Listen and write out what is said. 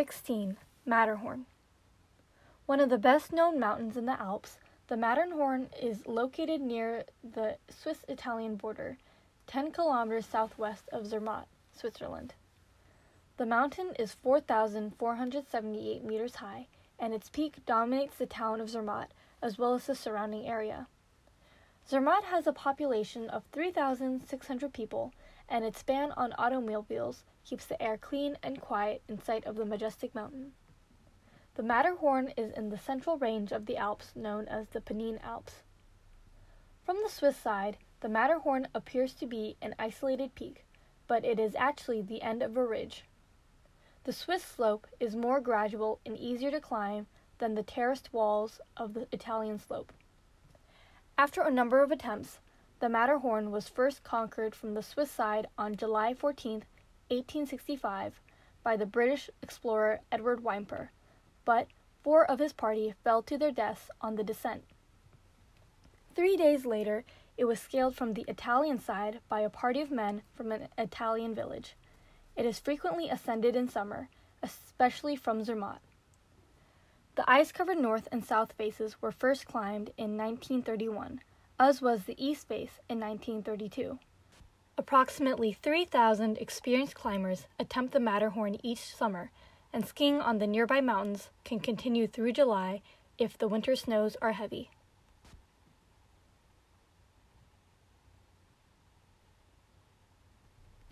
16. Matterhorn. One of the best known mountains in the Alps, the Matterhorn is located near the Swiss Italian border, 10 kilometers southwest of Zermatt, Switzerland. The mountain is 4,478 meters high, and its peak dominates the town of Zermatt as well as the surrounding area. Zermatt has a population of 3,600 people, and its ban on automobiles keeps the air clean and quiet in sight of the majestic mountain. The Matterhorn is in the central range of the Alps known as the Pennine Alps. From the Swiss side, the Matterhorn appears to be an isolated peak, but it is actually the end of a ridge. The Swiss slope is more gradual and easier to climb than the terraced walls of the Italian slope. After a number of attempts, the Matterhorn was first conquered from the Swiss side on July 14, 1865, by the British explorer Edward Whymper, but four of his party fell to their deaths on the descent. Three days later, it was scaled from the Italian side by a party of men from an Italian village. It is frequently ascended in summer, especially from Zermatt. The ice covered north and south faces were first climbed in 1931 as was the East Base in 1932. Approximately 3,000 experienced climbers attempt the Matterhorn each summer, and skiing on the nearby mountains can continue through July if the winter snows are heavy.